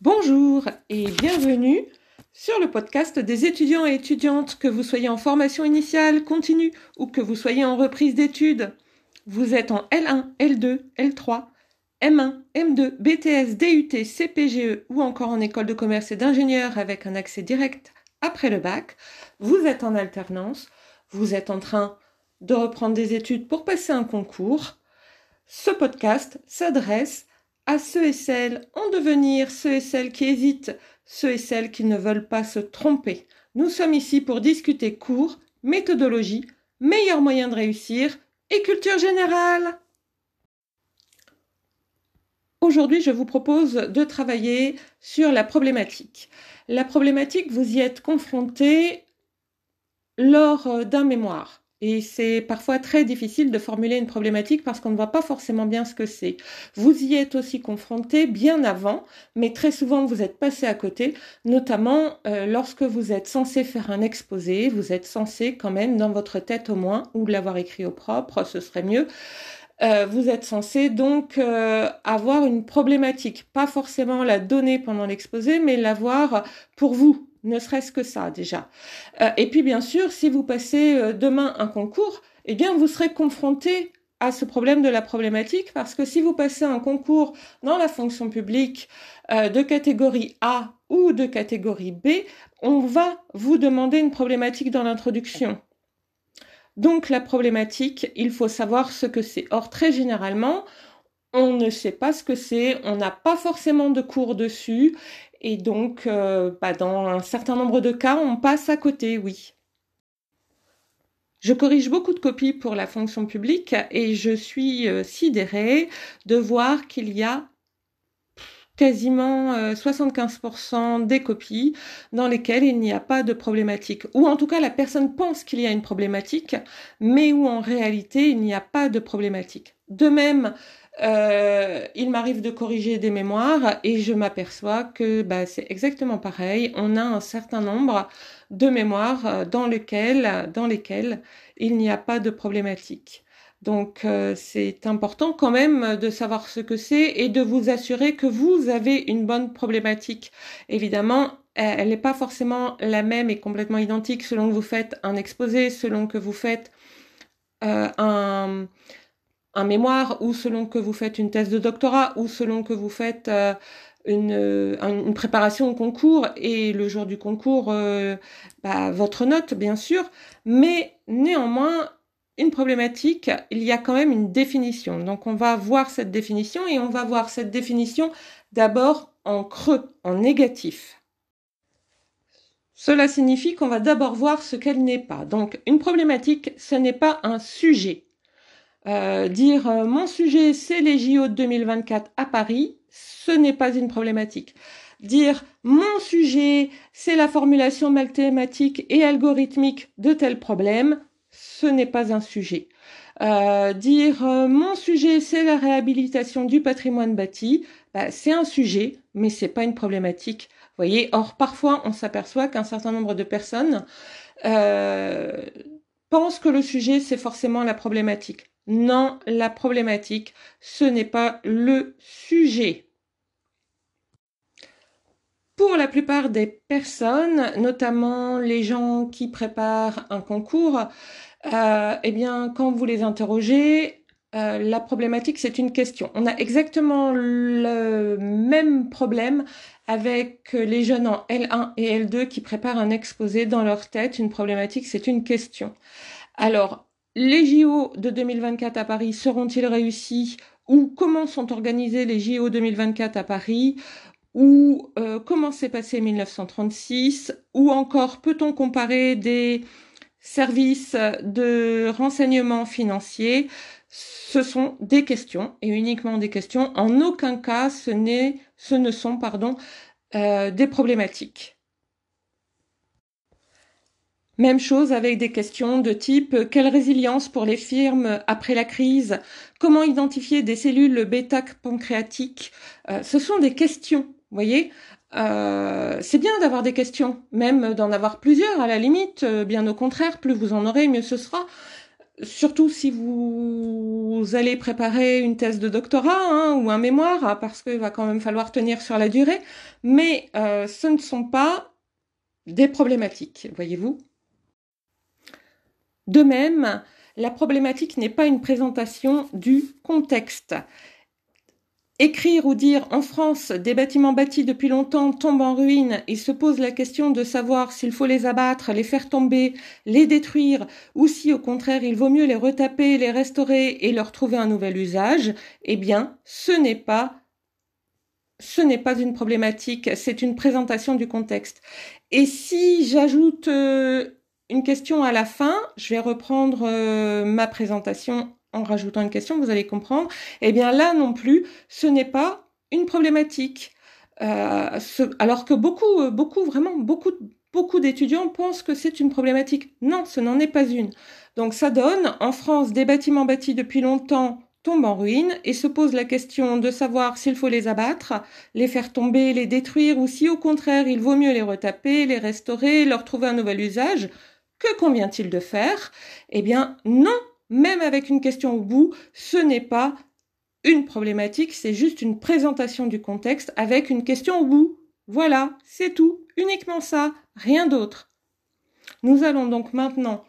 Bonjour et bienvenue sur le podcast des étudiants et étudiantes, que vous soyez en formation initiale, continue ou que vous soyez en reprise d'études. Vous êtes en L1, L2, L3, M1, M2, BTS, DUT, CPGE ou encore en école de commerce et d'ingénieur avec un accès direct après le bac. Vous êtes en alternance, vous êtes en train de reprendre des études pour passer un concours. Ce podcast s'adresse à ceux et celles en devenir, ceux et celles qui hésitent, ceux et celles qui ne veulent pas se tromper. Nous sommes ici pour discuter cours, méthodologie, meilleurs moyens de réussir et culture générale. Aujourd'hui, je vous propose de travailler sur la problématique. La problématique, vous y êtes confronté lors d'un mémoire. Et c'est parfois très difficile de formuler une problématique parce qu'on ne voit pas forcément bien ce que c'est. Vous y êtes aussi confronté bien avant, mais très souvent vous êtes passé à côté, notamment euh, lorsque vous êtes censé faire un exposé, vous êtes censé quand même dans votre tête au moins, ou l'avoir écrit au propre, ce serait mieux, euh, vous êtes censé donc euh, avoir une problématique, pas forcément la donner pendant l'exposé, mais l'avoir pour vous, ne serait-ce que ça déjà. Euh, et puis bien sûr, si vous passez euh, demain un concours, eh bien vous serez confronté à ce problème de la problématique parce que si vous passez un concours dans la fonction publique euh, de catégorie A ou de catégorie B, on va vous demander une problématique dans l'introduction. Donc la problématique, il faut savoir ce que c'est. Or très généralement, on ne sait pas ce que c'est, on n'a pas forcément de cours dessus et donc, euh, bah, dans un certain nombre de cas, on passe à côté, oui. Je corrige beaucoup de copies pour la fonction publique et je suis euh, sidérée de voir qu'il y a quasiment 75% euh, des copies dans lesquelles il n'y a pas de problématique. Ou en tout cas, la personne pense qu'il y a une problématique, mais où en réalité, il n'y a pas de problématique. De même, euh, il m'arrive de corriger des mémoires et je m'aperçois que bah, c'est exactement pareil. On a un certain nombre de mémoires euh, dans lesquelles, dans il n'y a pas de problématique. Donc euh, c'est important quand même de savoir ce que c'est et de vous assurer que vous avez une bonne problématique. Évidemment, elle n'est pas forcément la même et complètement identique selon que vous faites un exposé, selon que vous faites un un mémoire ou selon que vous faites une thèse de doctorat ou selon que vous faites euh, une, euh, une, préparation au concours et le jour du concours, euh, bah, votre note bien sûr, mais néanmoins une problématique, il y a quand même une définition. Donc on va voir cette définition et on va voir cette définition d'abord en creux, en négatif. Cela signifie qu'on va d'abord voir ce qu'elle n'est pas. Donc une problématique, ce n'est pas un sujet. Euh, dire euh, mon sujet c'est les JO de 2024 à Paris, ce n'est pas une problématique. Dire mon sujet c'est la formulation mathématique et algorithmique de tel problème, ce n'est pas un sujet. Euh, dire mon sujet c'est la réhabilitation du patrimoine bâti, bah, c'est un sujet, mais c'est pas une problématique. Voyez, or parfois on s'aperçoit qu'un certain nombre de personnes pensent que le sujet c'est forcément la problématique. Non, la problématique, ce n'est pas le sujet. Pour la plupart des personnes, notamment les gens qui préparent un concours, euh, eh bien, quand vous les interrogez, euh, la problématique, c'est une question. On a exactement le même problème avec les jeunes en L1 et L2 qui préparent un exposé dans leur tête. Une problématique, c'est une question. Alors, les JO de 2024 à Paris seront-ils réussis ou comment sont organisés les JO 2024 à Paris ou euh, comment s'est passé 1936 ou encore peut-on comparer des services de renseignement financier? Ce sont des questions et uniquement des questions. En aucun cas, ce, ce ne sont pardon, euh, des problématiques. Même chose avec des questions de type quelle résilience pour les firmes après la crise? Comment identifier des cellules bêta-pancréatiques? Euh, Ce sont des questions, voyez? Euh, c'est bien d'avoir des questions, même d'en avoir plusieurs à la limite, euh, bien au contraire, plus vous en aurez, mieux ce sera. surtout si vous, allez préparer une thèse de doctorat hein, ou un mémoire, hein, parce qu'il va quand même falloir tenir sur la durée, mais euh, ce ne sont pas des problématiques, voyez-vous. De même, la problématique n'est pas une présentation du contexte. Écrire ou dire en France des bâtiments bâtis depuis longtemps tombent en ruine et se pose la question de savoir s'il faut les abattre, les faire tomber, les détruire ou si au contraire il vaut mieux les retaper, les restaurer et leur trouver un nouvel usage, eh bien ce n'est pas ce n'est pas une problématique, c'est une présentation du contexte. Et si j'ajoute euh, une question à la fin, je vais reprendre euh, ma présentation en rajoutant une question, vous allez comprendre, eh bien là non plus, ce n'est pas une problématique. Euh, alors que beaucoup, euh, beaucoup, vraiment beaucoup, beaucoup d'étudiants pensent que c'est une problématique. Non, ce n'en est pas une. Donc ça donne, en France, des bâtiments bâtis depuis longtemps tombent en ruine et se pose la question de savoir s'il faut les abattre, les faire tomber, les détruire ou si au contraire il vaut mieux les retaper, les restaurer, leur trouver un nouvel usage. Que convient-il de faire? Eh bien non, même avec une question au bout, ce n'est pas une problématique, c'est juste une présentation du contexte avec une question au bout. Voilà, c'est tout, uniquement ça, rien d'autre. Nous allons donc maintenant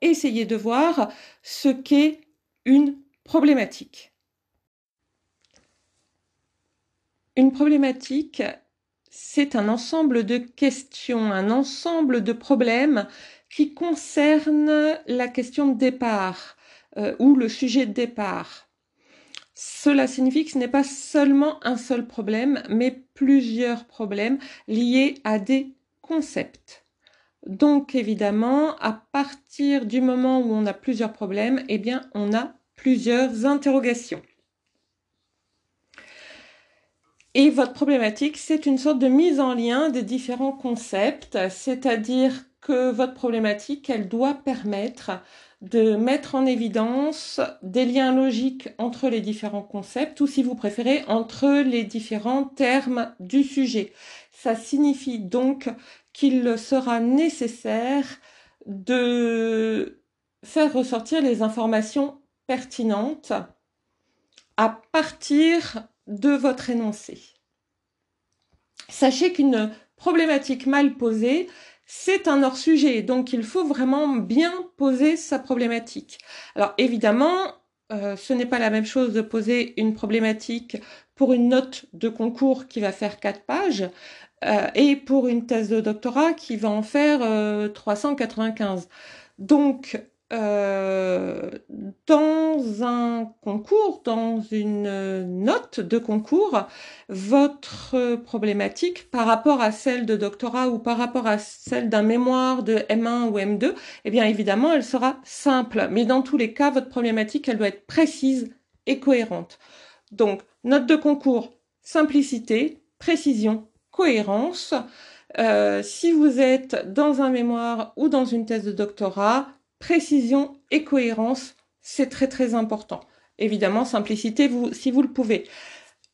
essayer de voir ce qu'est une problématique. Une problématique, c'est un ensemble de questions, un ensemble de problèmes qui concernent la question de départ, euh, ou le sujet de départ. Cela signifie que ce n'est pas seulement un seul problème, mais plusieurs problèmes liés à des concepts. Donc évidemment, à partir du moment où on a plusieurs problèmes, eh bien on a plusieurs interrogations. Et votre problématique, c'est une sorte de mise en lien des différents concepts, c'est-à-dire que votre problématique, elle doit permettre de mettre en évidence des liens logiques entre les différents concepts ou si vous préférez entre les différents termes du sujet. Ça signifie donc qu'il sera nécessaire de faire ressortir les informations pertinentes à partir de votre énoncé. Sachez qu'une problématique mal posée, c'est un hors-sujet, donc il faut vraiment bien poser sa problématique. Alors évidemment, euh, ce n'est pas la même chose de poser une problématique pour une note de concours qui va faire 4 pages euh, et pour une thèse de doctorat qui va en faire 395. Euh, donc, euh, dans un concours, dans une note de concours, votre problématique par rapport à celle de doctorat ou par rapport à celle d'un mémoire de M1 ou M2, eh bien évidemment, elle sera simple. Mais dans tous les cas, votre problématique, elle doit être précise et cohérente. Donc, note de concours, simplicité, précision, cohérence. Euh, si vous êtes dans un mémoire ou dans une thèse de doctorat, précision et cohérence, c'est très très important. Évidemment, simplicité si vous le pouvez.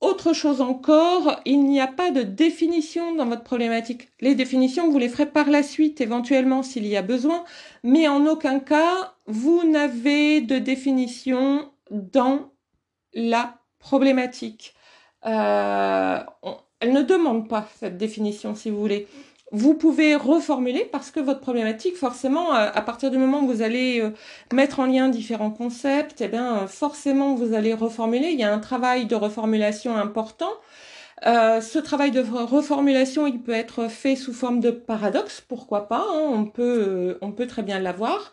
Autre chose encore, il n'y a pas de définition dans votre problématique. Les définitions, vous les ferez par la suite, éventuellement, s'il y a besoin, mais en aucun cas, vous n'avez de définition dans la problématique. Euh, elle ne demande pas cette définition, si vous voulez vous pouvez reformuler parce que votre problématique, forcément, euh, à partir du moment où vous allez euh, mettre en lien différents concepts, eh bien, euh, forcément, vous allez reformuler. Il y a un travail de reformulation important. ce travail de reformulation, il peut être fait sous forme de paradoxe, pourquoi pas, hein, on, peut, on peut très bien l'avoir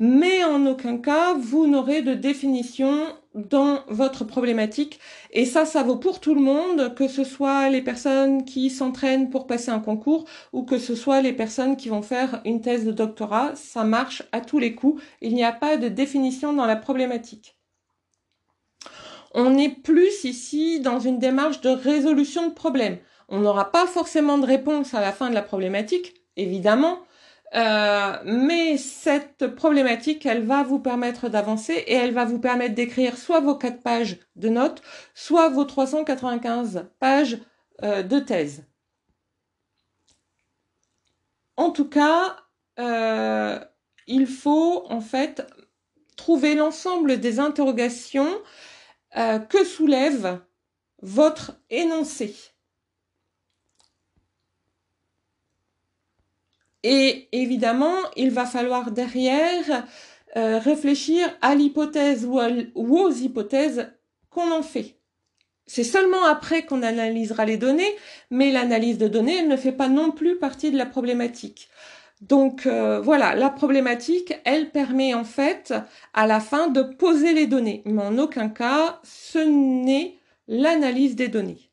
mais en aucun cas vous n'aurez de définition dans votre problématique. Et ça, ça vaut pour tout le monde, que ce soit les personnes qui s'entraînent pour passer un concours ou que ce soit les personnes qui vont faire une thèse de doctorat. Ça marche à tous les coups. Il n'y a pas de définition dans la problématique. On est plus ici dans une démarche de résolution de problème. On n'aura pas forcément de réponse à la fin de la problématique, évidemment, euh, mais cette problématique, elle va vous permettre d'avancer et elle va vous permettre d'écrire soit vos 4 pages de notes, soit vos 395 pages euh, de thèse. En tout cas, euh, il faut en fait trouver l'ensemble des interrogations euh, que soulève votre énoncé. Et évidemment, il va falloir derrière euh, réfléchir à l'hypothèse ou, aux hypothèses qu'on en fait. C'est seulement après qu'on analysera les données, mais l'analyse de données, elle ne fait pas non plus partie de la problématique. Donc euh, voilà, la problématique, elle permet en fait à la fin de poser les données, mais en aucun cas ce n'est l'analyse des données.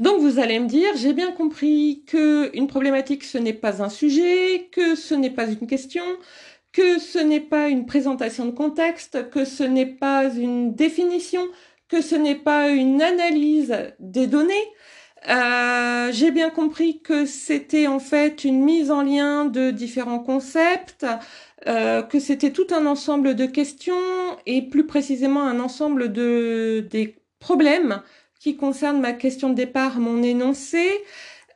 Donc vous allez me dire, j'ai bien compris que une problématique ce n'est pas un sujet, que ce n'est pas une question, que ce n'est pas une présentation de contexte, que ce n'est pas une définition, que ce n'est pas une analyse des données. Euh, j'ai bien compris que c'était en fait une mise en lien de différents concepts, euh, que c'était tout un ensemble de questions et plus précisément un ensemble de des problèmes qui concerne ma question de départ, mon énoncé,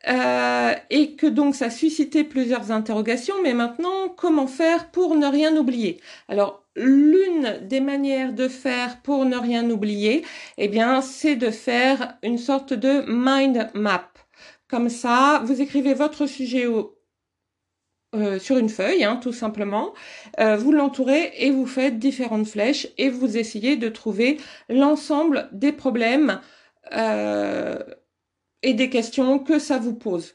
euh, et que donc ça suscitait plusieurs interrogations, mais maintenant, comment faire pour ne rien oublier? Alors, l'une des manières de faire pour ne rien oublier, eh bien, c'est de faire une sorte de mind map. Comme ça, vous écrivez votre sujet au, euh, sur une feuille, hein, tout simplement. Euh, vous l'entourez et vous faites différentes flèches et vous essayez de trouver l'ensemble des problèmes euh, et des questions que ça vous pose.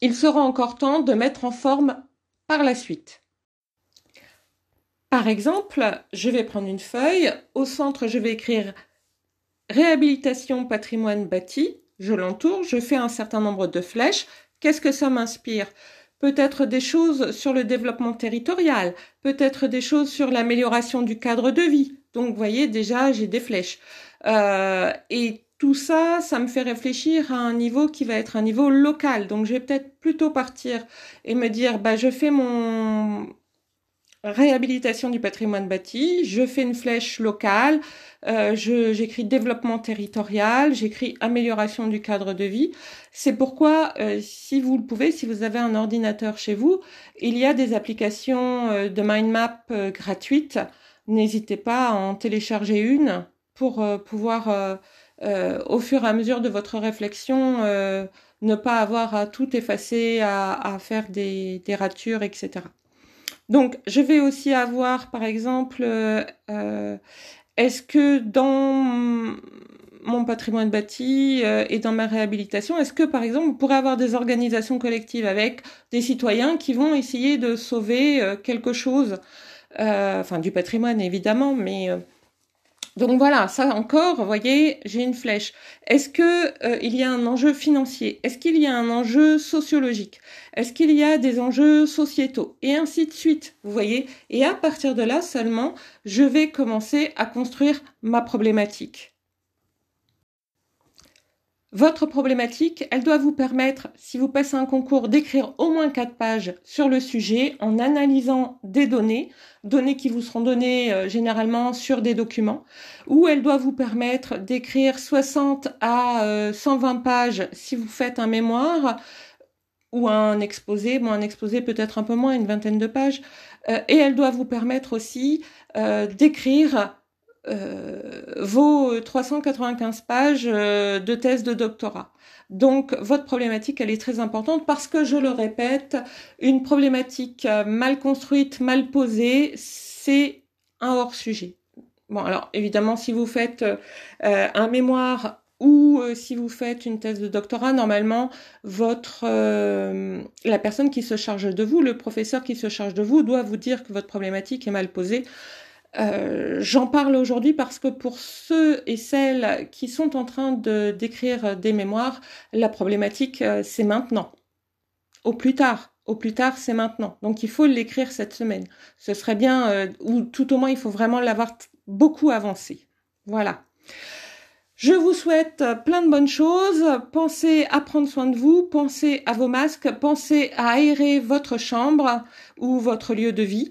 Il sera encore temps de mettre en forme par la suite. Par exemple, je vais prendre une feuille. Au centre, je vais écrire réhabilitation patrimoine bâti. Je l'entoure, je fais un certain nombre de flèches. Qu'est-ce que ça m'inspire? Peut-être des choses sur le développement territorial, peut-être des choses sur l'amélioration du cadre de vie. Donc, vous voyez, déjà, j'ai des flèches. Euh, et tout ça, ça me fait réfléchir à un niveau qui va être un niveau local. Donc je vais peut-être plutôt partir et me dire, bah, je fais mon réhabilitation du patrimoine bâti, je fais une flèche locale, euh, j'écris développement territorial, j'écris amélioration du cadre de vie. C'est pourquoi, euh, si vous le pouvez, si vous avez un ordinateur chez vous, il y a des applications euh, de mind map gratuites. N'hésitez pas à en télécharger une pour euh, pouvoir, euh, euh, au fur et à mesure de votre réflexion, ne pas avoir à tout effacer, à, faire des, des, ratures, etc. Donc, je vais aussi avoir, par exemple, est-ce que dans mon patrimoine bâti et dans ma réhabilitation, est-ce que, par exemple, on pourrait avoir des organisations collectives avec des citoyens qui vont essayer de sauver quelque chose, enfin du patrimoine évidemment, mais donc voilà, ça encore, vous voyez, j'ai une flèche. Est-ce que euh, il y a un enjeu financier? Est-ce qu'il y a un enjeu sociologique? Est-ce qu'il y a des enjeux sociétaux? Et ainsi de suite, vous voyez. Et à partir de là seulement, je vais commencer à construire ma problématique. Votre problématique, elle doit vous permettre, si vous passez un concours, d'écrire au moins quatre pages sur le sujet en analysant des données, données qui vous seront données euh, généralement sur des documents, ou elle doit vous permettre d'écrire 60 à 120 euh, pages si vous faites un mémoire ou un exposé, bon un exposé peut-être un peu moins, une vingtaine de pages, euh, et elle doit vous permettre aussi d'écrire vos 395 pages euh, de thèse de doctorat. Donc votre problématique, elle est très importante parce que, je le répète, une problématique euh, mal construite, mal posée, c'est un hors-sujet. Bon, alors évidemment, si vous faites un mémoire ou si vous faites une thèse de doctorat, normalement, votre la personne qui se charge de vous, le professeur qui se charge de vous, doit vous dire que votre problématique est mal posée. Euh, j'en parle aujourd'hui parce que pour ceux et celles qui sont en train de d'écrire des mémoires, la problématique euh, c'est maintenant. Au plus tard, au plus tard c'est maintenant. Donc il faut l'écrire cette semaine. Ce serait bien, euh, ou tout au moins il faut vraiment l'avoir beaucoup avancé. Voilà. Je vous souhaite plein de bonnes choses. Pensez à prendre soin de vous, pensez à vos masques, pensez à aérer votre chambre ou votre lieu de vie